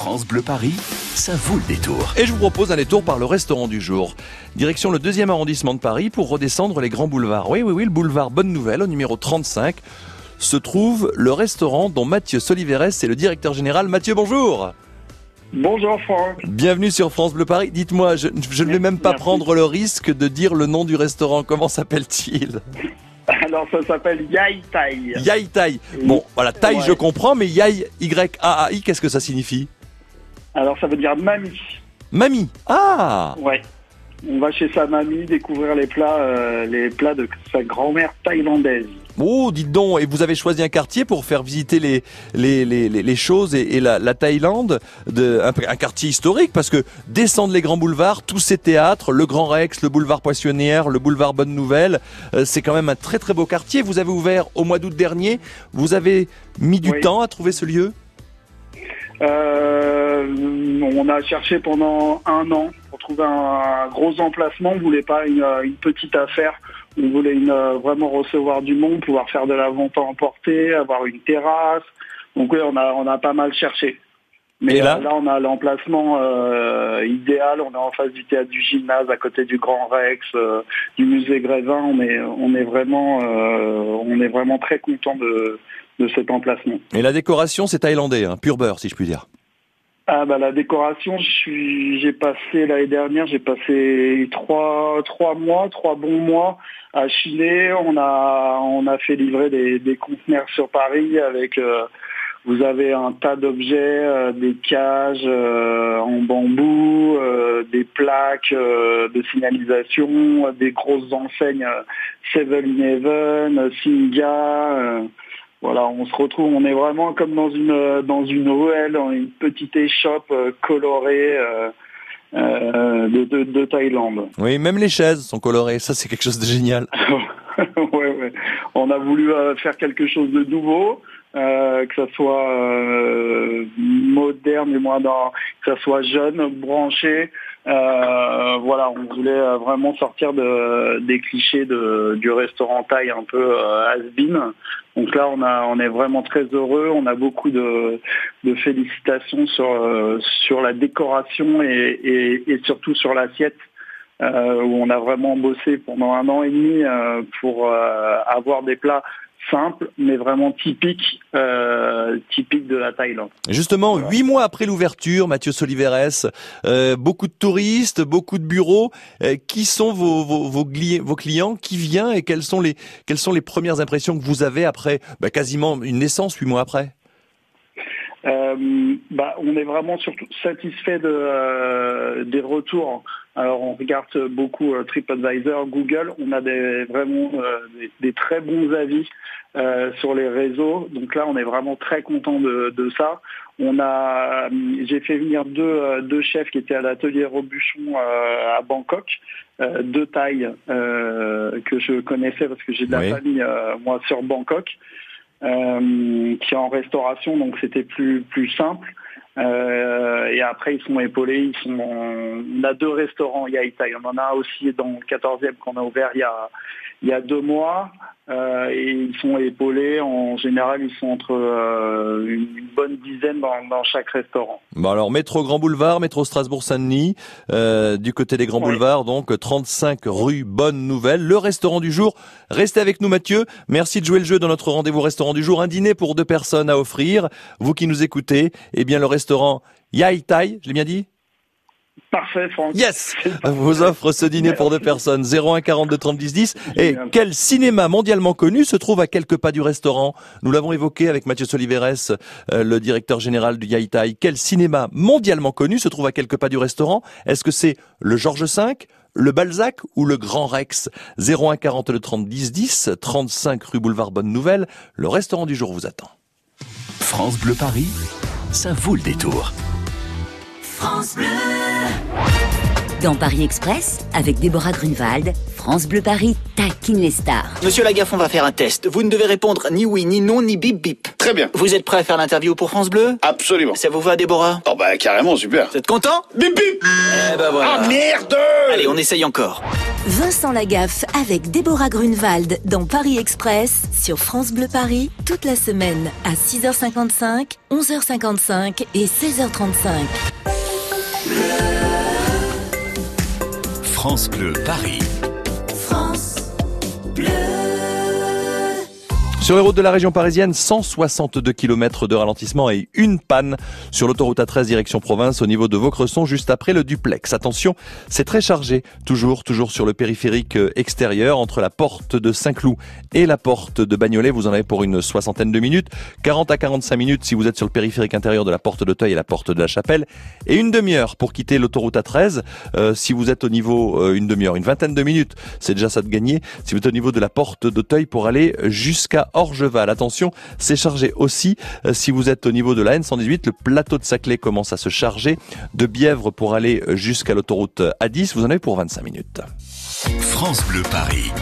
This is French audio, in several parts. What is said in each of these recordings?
France Bleu Paris, ça vaut le détour. Et je vous propose un détour par le restaurant du jour. Direction le deuxième arrondissement de Paris pour redescendre les grands boulevards. Oui, oui, oui, le boulevard Bonne Nouvelle au numéro 35 se trouve le restaurant dont Mathieu Soliveres est le directeur général. Mathieu, bonjour Bonjour Franck. Bienvenue sur France Bleu Paris. Dites-moi, je, je ne vais même pas Merci. prendre le risque de dire le nom du restaurant. Comment s'appelle-t-il? Alors ça s'appelle Yai Tai. Yai Tai. Bon, voilà, Ouais. je comprends, mais Yai, Y-A-A-I, qu'est-ce que ça signifie? Alors ça veut dire mamie. Mamie. Ah Ouais. On va chez sa mamie découvrir les plats, euh, les plats de sa grand-mère thaïlandaise. Oh, dites donc, et vous avez choisi un quartier pour faire visiter les, les, les, choses et, et la, la Thaïlande, de, un, un quartier historique, parce que descendre les grands boulevards, tous ces théâtres, le Grand Rex, le boulevard Poissonnière, le boulevard Bonne Nouvelle, euh, c'est quand même un très très beau quartier. Vous avez ouvert au mois d'août dernier, vous avez mis du Oui. temps à trouver ce lieu? Euh, on a cherché pendant un an pour trouver un, gros emplacement. On voulait pas une, petite affaire. On voulait euh, vraiment recevoir du monde, pouvoir faire de la vente à emporter, avoir une terrasse. Donc oui, on a pas mal cherché. Mais là là, on a l'emplacement euh, idéal. On est en face du théâtre du gymnase, à côté du Grand Rex, euh, du musée Grévin. On est, on est vraiment, euh, on est vraiment très content de, de cet emplacement. Et la décoration, c'est thaïlandais, hein, pur beurre, si je puis dire. Ah bah la décoration, j'ai passé l'année dernière, j'ai passé trois trois mois, trois bons mois à chiner. On a on a fait livrer des, des conteneurs sur Paris avec. euh, vous avez un tas d'objets, euh, des cages euh, en bambou, euh, des plaques euh, de signalisation, des grosses enseignes euh, Seven Eleven, euh, Singa. euh, voilà, on se retrouve, on est vraiment comme dans une dans une ruelle, dans une petite échoppe euh, colorée euh, euh, de, de, de Thaïlande. Oui, même les chaises sont colorées, ça c'est quelque chose de génial. ouais, ouais. On a voulu euh, faire quelque chose de nouveau, euh, que ça soit euh, moderne et moins dans, que ça soit jeune, branché. Euh, voilà, on voulait euh, vraiment sortir de, des clichés de, du restaurant thaï un peu euh, has-been. Donc là, on a, on est vraiment très heureux. On a beaucoup de, de félicitations sur sur la décoration et, et, et surtout sur l'assiette euh, où on a vraiment bossé pendant un an et demi euh, pour euh, avoir des plats simples mais vraiment typiques euh, typiques de la Thaïlande. Justement, huit mois après l'ouverture, Mathieu Soliveres, euh, beaucoup de touristes, beaucoup de bureaux. Euh, qui sont vos, vos, vos, gli- vos clients Qui vient et quelles sont les quelles sont les premières impressions que vous avez après bah, quasiment une naissance huit mois après? Bah, on est vraiment surtout satisfait de, des retours. Alors on regarde beaucoup TripAdvisor, Google. On a des, vraiment euh, des, des très bons avis euh, sur les réseaux. Donc là, on est vraiment très content de, de ça. On a, j'ai fait venir deux, euh, deux chefs qui étaient à l'atelier Robuchon euh, à Bangkok, euh, deux tailles euh, que je connaissais parce que j'ai de la Oui. famille euh, moi sur Bangkok euh, qui est en restauration, donc c'était plus plus simple. Euh, et après, ils sont épaulés. Ils sont, on a deux restaurants Yai Thai. On en a aussi dans le 14e qu'on a ouvert il y a il y a deux mois. Euh, et ils sont épaulés. En général, ils sont entre euh, une bonne dizaine dans, dans chaque restaurant. Bon alors métro Grand Boulevard, métro Strasbourg-Saint-Denis, euh, du côté des Grands. Boulevards, donc 35 rue Bonne Nouvelle, le restaurant du jour. Restez avec nous Mathieu, merci de jouer le jeu dans notre rendez-vous restaurant du jour, un dîner pour deux personnes à offrir. Vous qui nous écoutez, eh bien le restaurant Yai Thai, je l'ai bien dit? Parfait, Franck. Yes. Vous offre ce dîner pour deux personnes. 01 42 30 10 10 et quel cinéma mondialement connu se trouve à quelques pas du restaurant nous l'avons évoqué avec Mathieu Soliveres euh, le directeur général du Yaitai quel cinéma mondialement connu se trouve à quelques pas du restaurant est-ce que c'est le Georges V le Balzac ou le Grand Rex 01 42 30 10 10 35 rue Boulevard Bonne Nouvelle le restaurant du jour vous attend. France Bleu Paris, ça vaut le détour. Dans Paris Express, avec Déborah Grunewald, France Bleu Paris taquine les stars. Monsieur Lagaffe, on va faire un test. Vous ne devez répondre ni oui, ni non, ni bip bip. Très bien. Vous êtes prêt à faire l'interview pour France Bleu? Absolument. Ça vous va, Déborah? Oh bah carrément, super. Vous êtes content? Bip bip Eh ben voilà. Ah merde Allez, on essaye encore. Vincent Lagaffe avec Déborah Grunewald dans Paris Express sur France Bleu Paris toute la semaine à 6h55, 11h55 et 16h35. France Bleu Paris. Sur les routes de la région parisienne, 162 km de ralentissement et une panne sur l'autoroute A13 direction province au niveau de Vaucresson juste après le duplex. Attention, c'est très chargé, toujours, toujours sur le périphérique euh, extérieur entre la porte de Saint-Cloud et la porte de Bagnolet. Vous en avez pour une soixantaine de minutes, 40 à 45 minutes si vous êtes sur le périphérique intérieur de la porte d'Auteuil et la porte de la Chapelle et une demi-heure pour quitter l'autoroute A13 euh, si vous êtes au niveau euh, une demi-heure, une vingtaine de minutes, c'est déjà ça de gagner. Si vous êtes au niveau de la porte d'Auteuil pour aller jusqu'à Orgeval. Attention, c'est chargé aussi euh, si vous êtes au niveau de la N118. Le plateau de Saclay commence à se charger. De Bièvre pour aller jusqu'à l'autoroute A10. Vous en avez pour 25 minutes. France Bleu Paris.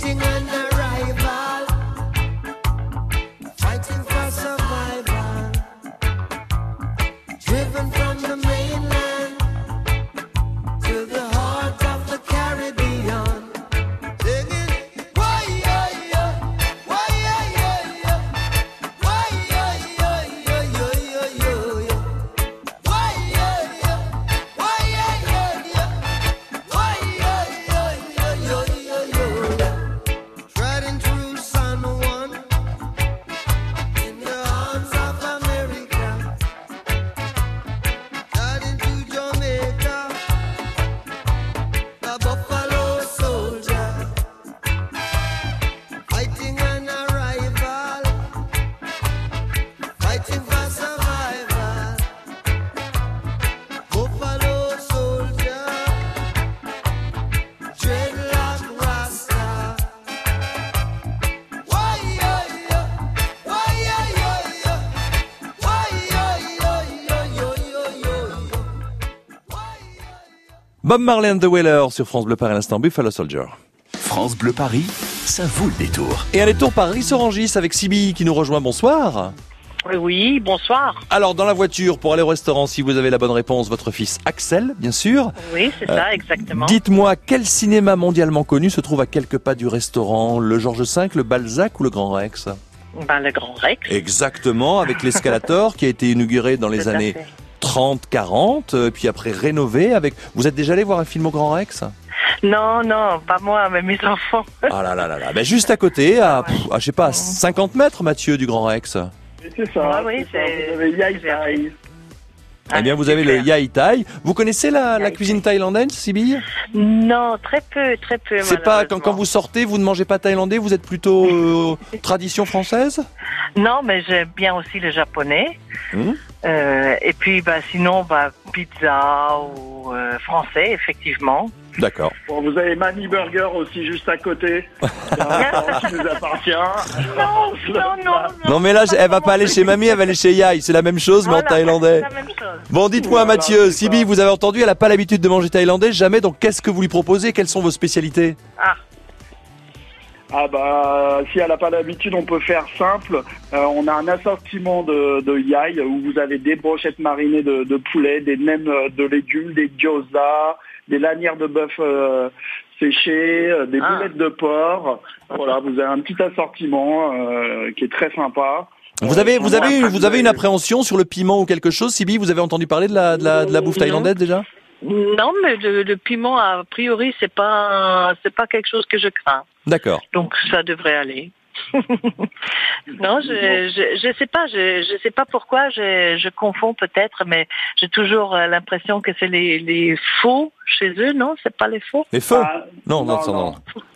dancing and the Bob Marley and the Wailers sur France Bleu Paris à l'instant Buffalo Soldier. France Bleu Paris, ça vaut le détour. Et un détour par Rissorangis avec Sibylle qui nous rejoint. Bonsoir. Oui, Oui, bonsoir. Alors dans la voiture pour aller au restaurant, si vous avez la bonne réponse, votre fils Axel, bien sûr. Oui, c'est ça, exactement. Dites-moi quel cinéma mondialement connu se trouve à quelques pas du restaurant? Le Georges V, le Balzac ou le Grand Rex? Ben, le Grand Rex. Exactement, avec l'escalator qui a été inauguré dans les Tout années fait. 30, 40, euh, puis après rénové avec. Vous êtes déjà allé voir un film au Grand Rex? Non, non, pas moi, mais mes enfants. Ah là là là là. Ben, juste à côté, à, pff, à, je sais pas, à 50 mètres, Mathieu, du Grand Rex. C'est ça. Ah oui, c'est ça. c'est- Vous eh bien, vous avez le Yai Thai. Vous connaissez la, cuisine thaïlandaise, Sybille Non, très peu, très peu. C'est pas quand, quand vous sortez, vous ne mangez pas thaïlandais, vous êtes plutôt euh, tradition française? Non, mais j'aime bien aussi le japonais. Hmm. Euh, et puis, bah, sinon, bah, pizza ou euh, français, effectivement. D'accord. Bon, vous avez Mani Burger aussi juste à côté. C'est un restaurant qui nous appartient. Non, non, non. Non mais là, elle va pas aller chez mamie, elle va aller chez Yai. C'est la même chose, mais en Voilà, thaïlandais. c'est la même chose. Bon, dites-moi, Voilà, Mathieu, c'est ça. vous avez entendu, elle n'a pas l'habitude de manger thaïlandais, jamais. Donc, qu'est-ce que vous lui proposez? Quelles sont vos spécialités? Ah, Ah bah si elle n'a pas l'habitude, on peut faire simple. Euh, on a un assortiment de, de yai où vous avez des brochettes marinées de, de poulet, des nems euh, de légumes, des gyoza, des lanières de bœuf euh, séchées, euh, des Ah. boulettes de porc. Voilà, vous avez un petit assortiment euh, qui est très sympa. Vous avez, vous avez, vous avez une appréhension sur le piment ou quelque chose Sibylle, vous avez entendu parler de la, de la, de la bouffe thaïlandaise déjà? Non, mais le, le piment, a priori, c'est pas, c'est pas quelque chose que je crains. D'accord. Donc ça devrait aller. non, je, je je sais pas, je je sais pas pourquoi, je je confonds peut-être, mais j'ai toujours euh, l'impression que c'est les les faux chez eux, non? C'est pas les faux? Les feux? Ah, Non, non, ça, non.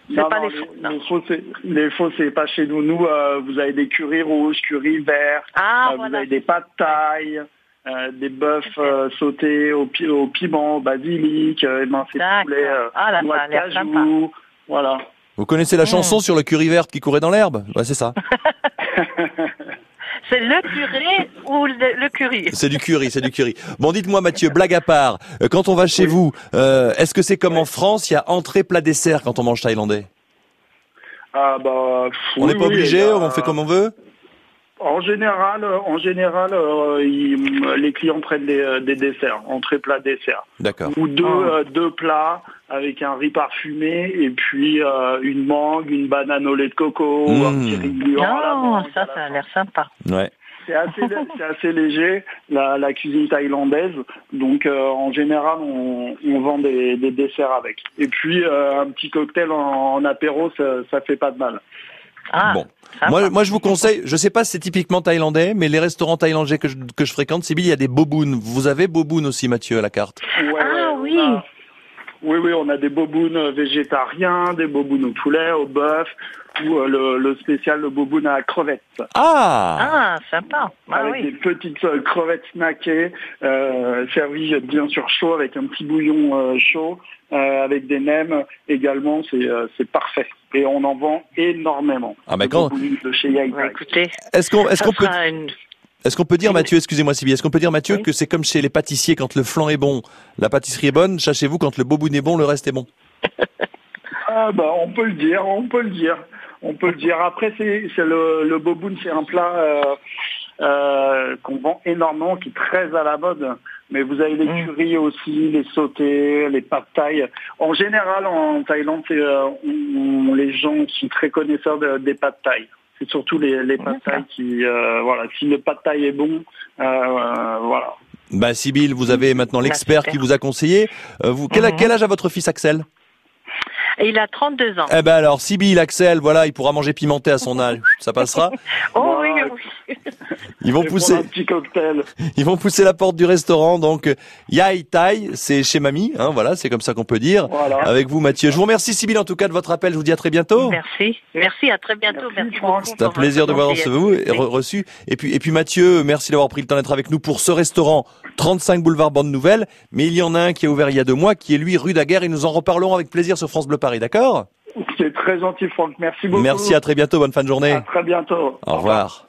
C'est Non, pas non, les faux. Les, non. les faux, c'est les faux, c'est pas chez nous. Nous, euh, vous avez des currys rouges, curry verts. Ah Euh, Vous avez des pâtes taille, euh, des bœufs euh, sautés au, pi- au piment, au basilic, euh, émincés de D'accord. poulet, euh, Ah là, noix de cajou. Voilà. Vous connaissez la Mm. chanson sur le curry verte qui courait dans l'herbe? Ouais, c'est ça. C'est le curry ou le, le curry? C'est du curry, c'est du curry. Bon, dites-moi, Mathieu, blague à part, quand on va chez vous, euh, est-ce que c'est comme en France, il y a entrée, plat, dessert quand on mange thaïlandais? Ah bah, pff, On oui, n'est pas obligé, on fait comme on veut? En général, euh, en général, euh, ils- les clients prennent des, euh, des desserts, entrée, plat, dessert, D'accord. ou deux, Ah. euh, deux plats avec un riz parfumé et puis euh, une mangue, une banane au lait de coco, Mmh. un petit riz à la Non, mangue, ça, à la ça a l'air sympa. Ouais. C'est assez, c'est assez léger, la, la cuisine thaïlandaise. Donc, euh, en général, on, on vend des, des desserts avec. Et puis, euh, un petit cocktail en, en apéro, ça, ça fait pas de mal. Ah, Bon. Moi, moi, je vous conseille, je sais pas si c'est typiquement thaïlandais, mais les restaurants thaïlandais que je, que je fréquente, Sibylle, il y a des boboons. Vous avez boboon aussi, Mathieu, à la carte? Ouais, Ah, oui. Oui, oui, on a des bobounes végétariens, des bobounes au poulet, au bœuf, ou euh, le, le spécial, le boboune à crevettes. Ah, Ah, sympa. Ah avec oui. des petites euh, crevettes snackées, euh, servies bien sûr chaud avec un petit bouillon euh, chaud, euh, avec des nems également, c'est euh, c'est parfait. Et on en vend énormément. Ah, Le quand- boboon de chez Bah, écoutez, Est-ce qu'on est-ce qu'on peut une... est-ce qu'on peut dire Mathieu, excusez-moi Sibylle, est-ce qu'on peut dire Mathieu Oui. que c'est comme chez les pâtissiers quand le flan est bon, la pâtisserie est bonne, sachez-vous quand le boboon est bon, le reste est bon? Ah bah on peut le dire, on peut le dire, on peut le dire. Après c'est c'est le, le boboon, c'est un plat euh, euh, qu'on vend énormément, qui est très à la mode. Mais vous avez les Mm. currys aussi, les sautés, les pâtes thaï. En général, en Thaïlande, c'est, euh, on- on- les gens sont très connaisseurs de- des pâtes thaï. C'est surtout les, les pâtes qui, euh, voilà, si le pâte thaï est bon, euh, euh, voilà. Bah Sibylle, vous avez maintenant Bah, l'expert qui vous a conseillé. Euh, vous, quel, Mhm. quel âge a votre fils Axel? Et il a 32 ans. Eh ben alors, Sibylle, Axel, voilà, il pourra manger pimenté à son âge, ça passera? Oh. Ils vont pousser, un petit cocktail. ils vont pousser la porte du restaurant. Donc, euh, Yai Tai, c'est chez mamie, hein, voilà, c'est comme ça qu'on peut dire. Voilà. Avec vous, Mathieu. Je vous remercie, Sibylle, en tout cas, de votre appel. Je vous dis à très bientôt. Merci. Merci, à très bientôt. Merci, Merci. C'est un plaisir de vous avoir re- reçu. Et puis, et puis Mathieu, merci d'avoir pris le temps d'être avec nous pour ce restaurant 35 boulevard Bande Nouvelle. Mais il y en a un qui a ouvert il y a deux mois, qui est lui rue Daguerre et nous en reparlerons avec plaisir sur France Bleu Paris, d'accord? C'est très gentil, Franck. Merci beaucoup. Merci, à très bientôt, bonne fin de journée. À très bientôt. Au revoir.